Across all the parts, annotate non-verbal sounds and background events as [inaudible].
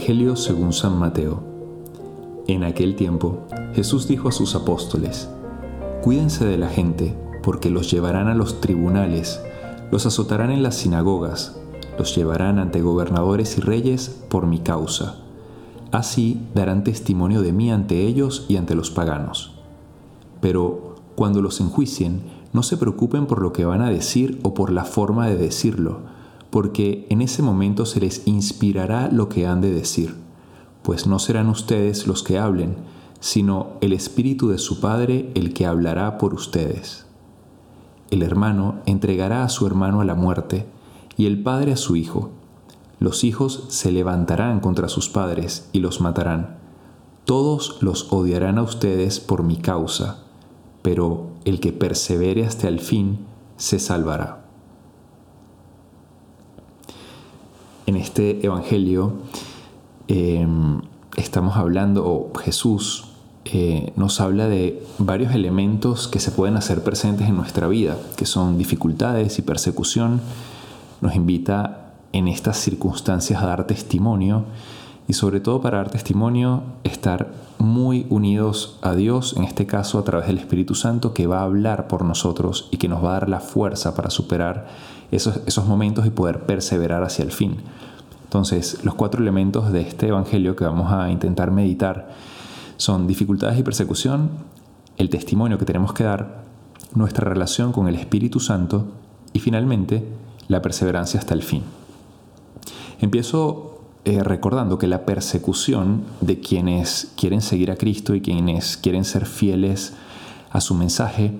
Evangelio según San Mateo. En aquel tiempo, Jesús dijo a sus apóstoles, Cuídense de la gente, porque los llevarán a los tribunales, los azotarán en las sinagogas, los llevarán ante gobernadores y reyes por mi causa. Así darán testimonio de mí ante ellos y ante los paganos. Pero cuando los enjuicien, no se preocupen por lo que van a decir o por la forma de decirlo, porque en ese momento se les inspirará lo que han de decir, pues no serán ustedes los que hablen, sino el Espíritu de su Padre el que hablará por ustedes. El hermano entregará a su hermano a la muerte, y el padre a su hijo. Los hijos se levantarán contra sus padres y los matarán. Todos los odiarán a ustedes por mi causa, pero el que persevere hasta el fin se salvará. En este Evangelio em, estamos hablando, o Jesús eh, nos habla de varios elementos que se pueden hacer presentes en nuestra vida, que son dificultades y persecución. Nos invita en estas circunstancias a dar testimonio y sobre todo para dar testimonio estar muy unidos a Dios, en este caso a través del Espíritu Santo que va a hablar por nosotros y que nos va a dar la fuerza para superar esos, esos momentos y poder perseverar hacia el fin. Entonces, los cuatro elementos de este Evangelio que vamos a intentar meditar son dificultades y persecución, el testimonio que tenemos que dar, nuestra relación con el Espíritu Santo y finalmente la perseverancia hasta el fin. Empiezo eh, recordando que la persecución de quienes quieren seguir a Cristo y quienes quieren ser fieles a su mensaje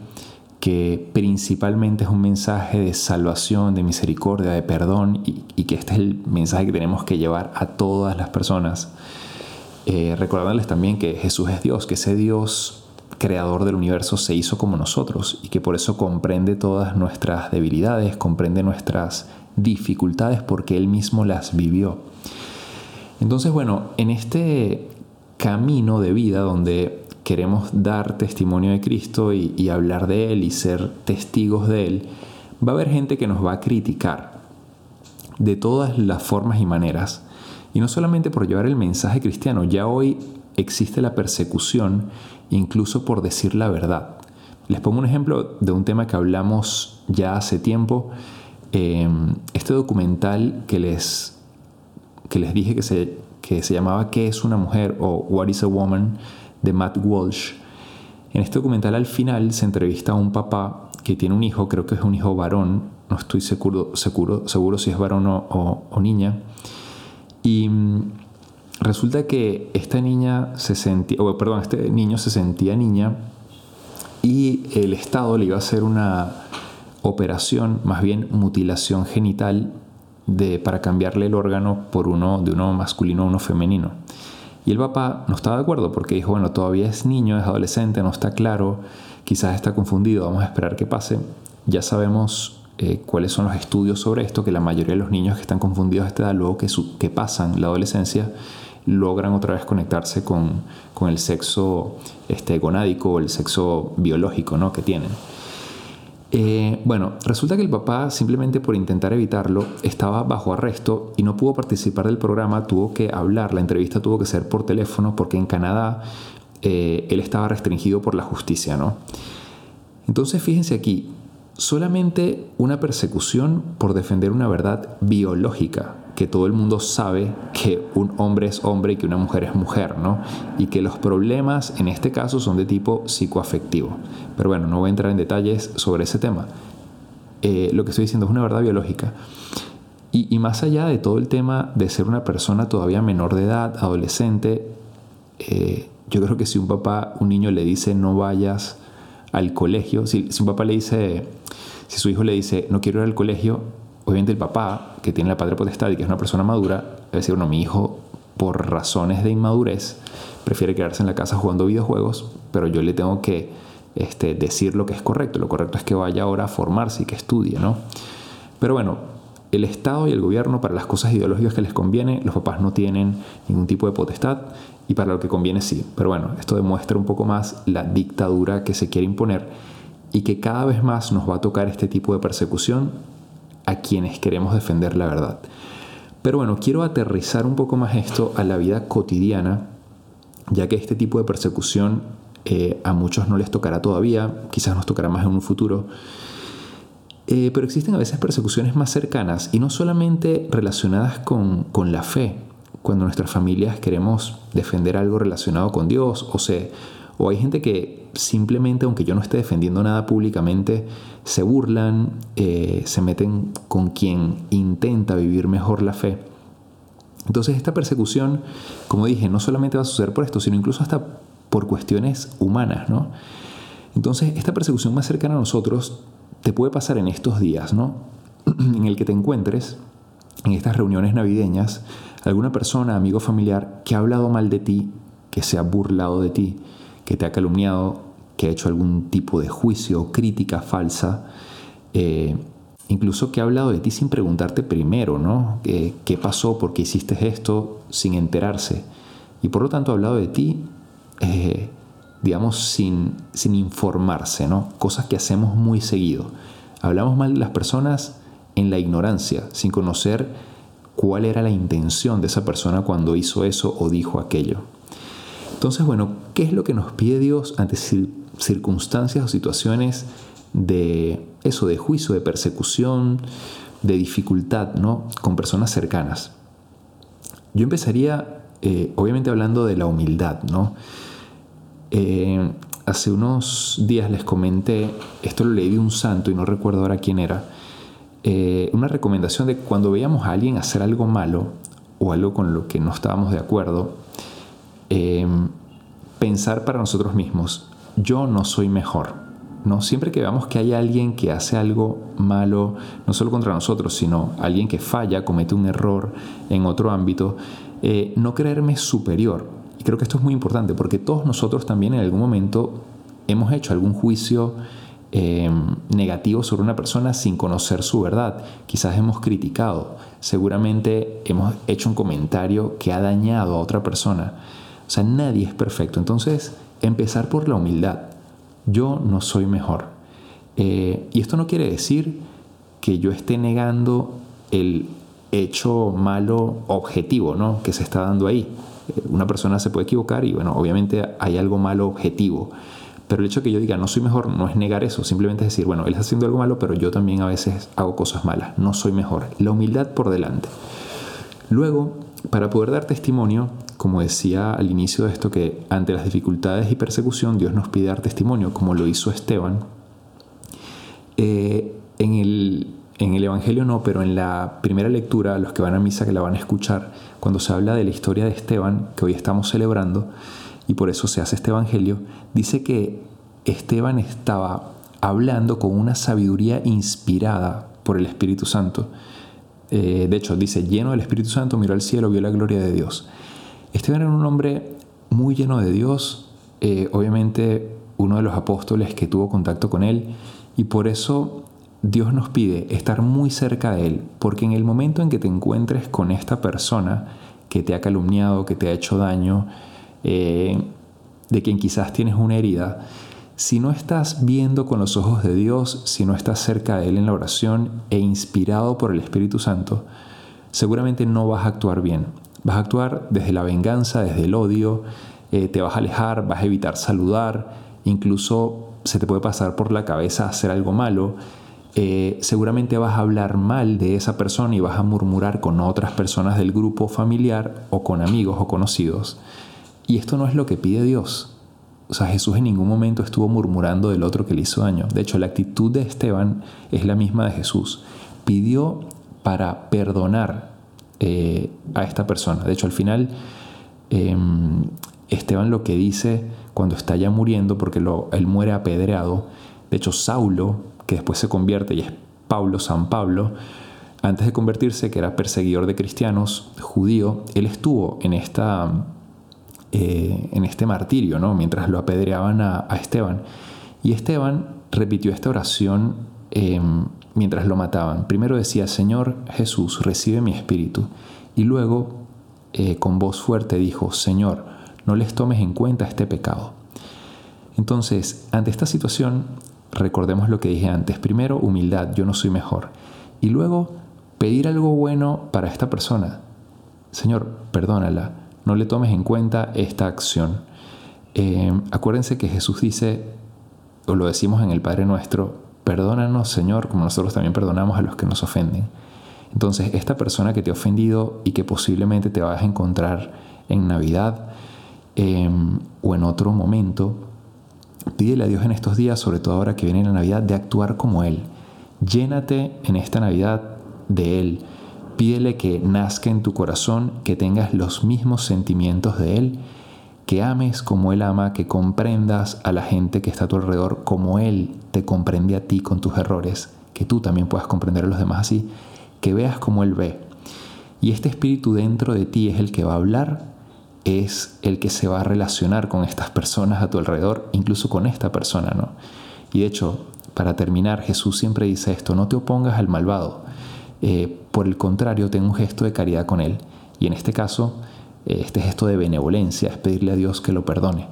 que principalmente es un mensaje de salvación, de misericordia, de perdón y, que este es el mensaje que tenemos que llevar a todas las personas. Eh, también que Jesús es Dios, que ese Dios creador del universo se hizo como nosotros y que por eso comprende todas nuestras debilidades, comprende nuestras dificultades porque Él mismo las vivió. Entonces, bueno, en este camino de vida donde queremos dar testimonio de Cristo y, hablar de Él y ser testigos de Él, va a haber gente que nos va a criticar de todas las formas y maneras. Y no solamente por llevar el mensaje cristiano, ya hoy existe la persecución incluso por decir la verdad. Les pongo un ejemplo de un tema que hablamos ya hace tiempo. Em, este documental que les, que les dije que se, que se llamaba ¿Qué es una mujer? o What is a Woman? de Matt Walsh. En este documental al final se entrevista a un papá que tiene un hijo, creo que es un hijo varón, no estoy seguro, seguro, seguro si es varón o, niña. Y mm, resulta que esta niña se sentía, o perdón, este niño se sentía niña y el Estado le iba a hacer una operación, más bien mutilación genital, de, para cambiarle el órgano por uno de uno masculino a uno femenino. Y el papá no estaba de acuerdo porque dijo, bueno, todavía es niño, es adolescente, no está claro, quizás está confundido, vamos a esperar que pase. Ya sabemos eh, cuáles son los estudios sobre esto, que la mayoría de los niños que están confundidos a esta edad, luego que, que pasan la adolescencia, logran otra vez conectarse con, con el sexo este, gonádico o el sexo biológico ¿no? que tienen. Eh, bueno, resulta que el papá, simplemente por intentar evitarlo, estaba bajo arresto y no pudo participar del programa, tuvo que hablar, la entrevista tuvo que ser por teléfono porque en Canadá eh, él estaba restringido por la justicia, ¿no? Entonces fíjense aquí, solamente una persecución por defender una verdad biológica, que todo el mundo sabe que un hombre es hombre y que una mujer es mujer, ¿no? Y que los problemas en este caso son de tipo psicoafectivo. Pero bueno, no voy a entrar en detalles sobre ese tema. Eh, lo que estoy diciendo es una verdad biológica. Y, más allá de todo el tema de ser una persona todavía menor de edad, adolescente, eh, yo creo que si un papá, un niño le dice no vayas al colegio, si, un papá le dice, si su hijo le dice no quiero ir al colegio, obviamente el papá, que tiene la padre potestad y que es una persona madura, debe decir, bueno, mi hijo, por razones de inmadurez, prefiere quedarse en la casa jugando videojuegos, pero yo le tengo que este, decir lo que es correcto. Lo correcto es que vaya ahora a formarse y que estudie, ¿no? Pero bueno, el Estado y el gobierno para las cosas ideológicas que les conviene, los papás no tienen ningún tipo de potestad y para lo que conviene sí. Pero bueno, esto demuestra un poco más la dictadura que se quiere imponer y que cada vez más nos va a tocar este tipo de persecución a quienes queremos defender la verdad. Pero bueno, quiero aterrizar un poco más esto a la vida cotidiana, ya que este tipo de persecución eh, a muchos no les tocará todavía, quizás nos tocará más en un futuro. Eh, pero existen a veces persecuciones más cercanas y no solamente relacionadas con, con la fe, cuando nuestras familias queremos defender algo relacionado con Dios, o, se, o hay gente que simplemente, aunque yo no esté defendiendo nada públicamente, se burlan, eh, se meten con quien intenta vivir mejor la fe. Entonces esta persecución, como dije, no solamente va a suceder por esto, sino incluso hasta por cuestiones humanas, ¿no? Entonces esta persecución más cercana a nosotros te puede pasar en estos días, ¿no? [clears throat] en el que te encuentres en estas reuniones navideñas alguna persona, amigo familiar, que ha hablado mal de ti, que se ha burlado de ti, que te ha calumniado, que ha hecho algún tipo de juicio o crítica falsa, eh, incluso que ha hablado de ti sin preguntarte primero, ¿no? ¿Qué, pasó? ¿Por qué hiciste esto? Sin enterarse. Y por lo tanto ha hablado de ti, eh, digamos, sin, sin informarse, ¿no? Cosas que hacemos muy seguido. Hablamos mal de las personas en la ignorancia, sin conocer cuál era la intención de esa persona cuando hizo eso o dijo aquello. Entonces, bueno, ¿qué es lo que nos pide Dios ante circunstancias o situaciones de eso, de juicio, de persecución, de dificultad, ¿no? Con personas cercanas. Yo empezaría, eh, obviamente, hablando de la humildad, ¿no? Eh, hace unos días les comenté, esto lo leí de un santo y no recuerdo ahora quién era, eh, una recomendación de cuando veíamos a alguien hacer algo malo o algo con lo que no estábamos de acuerdo, eh, pensar para nosotros mismos, yo no soy mejor. ¿no? Siempre que veamos que hay alguien que hace algo malo, no solo contra nosotros, sino alguien que falla, comete un error en otro ámbito, eh, no creerme superior. Y creo que esto es muy importante porque todos nosotros también en algún momento hemos hecho algún juicio Em, negativo sobre una persona sin conocer su verdad. Quizás hemos criticado, seguramente hemos hecho un comentario que ha dañado a otra persona. O sea, nadie es perfecto. Entonces, empezar por la humildad. Yo no soy mejor. Eh, y esto no quiere decir que yo esté negando el hecho malo objetivo ¿no? que se está dando ahí. Una persona se puede equivocar y bueno, obviamente hay algo malo objetivo. Pero el hecho de que yo diga no soy mejor no es negar eso, simplemente es decir, bueno, él está haciendo algo malo, pero yo también a veces hago cosas malas, no soy mejor. La humildad por delante. Luego, para poder dar testimonio, como decía al inicio de esto, que ante las dificultades y persecución Dios nos pide dar testimonio, como lo hizo Esteban, eh, en, el, en el Evangelio no, pero en la primera lectura, los que van a misa que la van a escuchar, cuando se habla de la historia de Esteban, que hoy estamos celebrando, y por eso se hace este Evangelio, dice que Esteban estaba hablando con una sabiduría inspirada por el Espíritu Santo. Eh, de hecho, dice, lleno del Espíritu Santo, miró al cielo, vio la gloria de Dios. Esteban era un hombre muy lleno de Dios, eh, obviamente uno de los apóstoles que tuvo contacto con él, y por eso Dios nos pide estar muy cerca de Él, porque en el momento en que te encuentres con esta persona que te ha calumniado, que te ha hecho daño, eh, de quien quizás tienes una herida, si no estás viendo con los ojos de Dios, si no estás cerca de Él en la oración e inspirado por el Espíritu Santo, seguramente no vas a actuar bien. Vas a actuar desde la venganza, desde el odio, eh, te vas a alejar, vas a evitar saludar, incluso se te puede pasar por la cabeza hacer algo malo. Eh, seguramente vas a hablar mal de esa persona y vas a murmurar con otras personas del grupo familiar o con amigos o conocidos. Y esto no es lo que pide Dios. O sea, Jesús en ningún momento estuvo murmurando del otro que le hizo daño. De hecho, la actitud de Esteban es la misma de Jesús. Pidió para perdonar eh, a esta persona. De hecho, al final, em, Esteban lo que dice cuando está ya muriendo, porque él muere apedreado, de hecho, Saulo, que después se convierte y es Pablo, San Pablo, antes de convertirse, que era perseguidor de cristianos, judío, él estuvo en esta eh, en este martirio, ¿no? mientras lo apedreaban a, Esteban. Y Esteban repitió esta oración em, mientras lo mataban. Primero decía, Señor Jesús, recibe mi espíritu. Y luego, eh, con voz fuerte, dijo, Señor, no les tomes en cuenta este pecado. Entonces, ante esta situación, recordemos lo que dije antes. Primero, humildad, yo no soy mejor. Y luego, pedir algo bueno para esta persona. Señor, perdónala, no le tomes en cuenta esta acción. Eh, acuérdense que Jesús dice, o lo decimos en el Padre Nuestro, perdónanos Señor como nosotros también perdonamos a los que nos ofenden. Entonces, esta persona que te ha ofendido y que posiblemente te vas a encontrar en Navidad em, o en otro momento, pídele a Dios en estos días, sobre todo ahora que viene la Navidad, de actuar como Él. Llénate en esta Navidad de Él. Pídele que nazca en tu corazón, que tengas los mismos sentimientos de Él, que ames como Él ama, que comprendas a la gente que está a tu alrededor como Él te comprende a ti con tus errores, que tú también puedas comprender a los demás así que veas como Él ve. Y este espíritu dentro de ti es el que va a hablar, es el que se va a relacionar con estas personas a tu alrededor, incluso con esta persona, ¿no? Y de hecho, para terminar, Jesús siempre dice esto, no te opongas al malvado, eh, por el contrario, ten un gesto de caridad con él. Y en este caso, eh, este gesto de benevolencia es pedirle a Dios que lo perdone.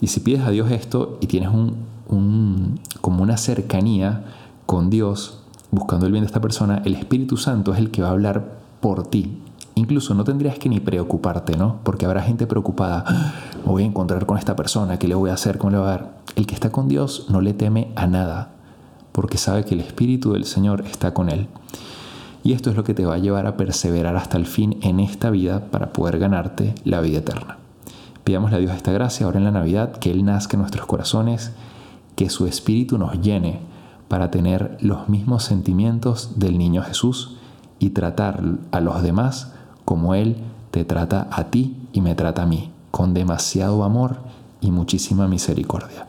Y si pides a Dios esto y tienes un, como una cercanía con Dios, buscando el bien de esta persona, el Espíritu Santo es el que va a hablar por ti. Incluso no tendrías que ni preocuparte, ¿no? Porque habrá gente preocupada, ah, me voy a encontrar con esta persona, ¿qué le voy a hacer? ¿Cómo le va a dar? El que está con Dios no le teme a nada, porque sabe que el Espíritu del Señor está con él. Y esto es lo que te va a llevar a perseverar hasta el fin en esta vida para poder ganarte la vida eterna. Pidámosle a Dios esta gracia ahora en la Navidad, que Él nazca en nuestros corazones, que su Espíritu nos llene para tener los mismos sentimientos del niño Jesús y tratar a los demás como Él te trata a ti y me trata a mí, con demasiado amor y muchísima misericordia.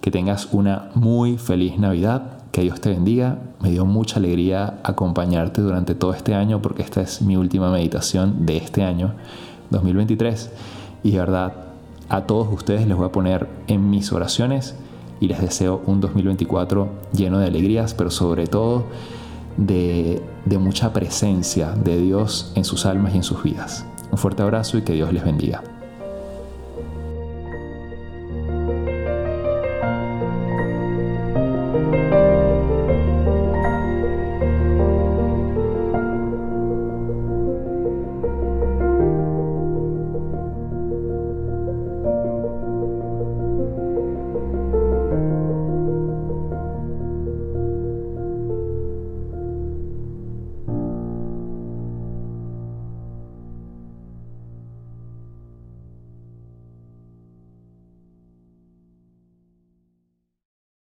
Que tengas una muy feliz Navidad, que Dios te bendiga. Me dio mucha alegría acompañarte durante todo este año porque esta es mi última meditación de este año, 2023. Y de verdad, a todos ustedes les voy a poner en mis oraciones y les deseo un 2024 lleno de alegrías, pero sobre todo de, de mucha presencia de Dios en sus almas y en sus vidas. Un fuerte abrazo y que Dios les bendiga.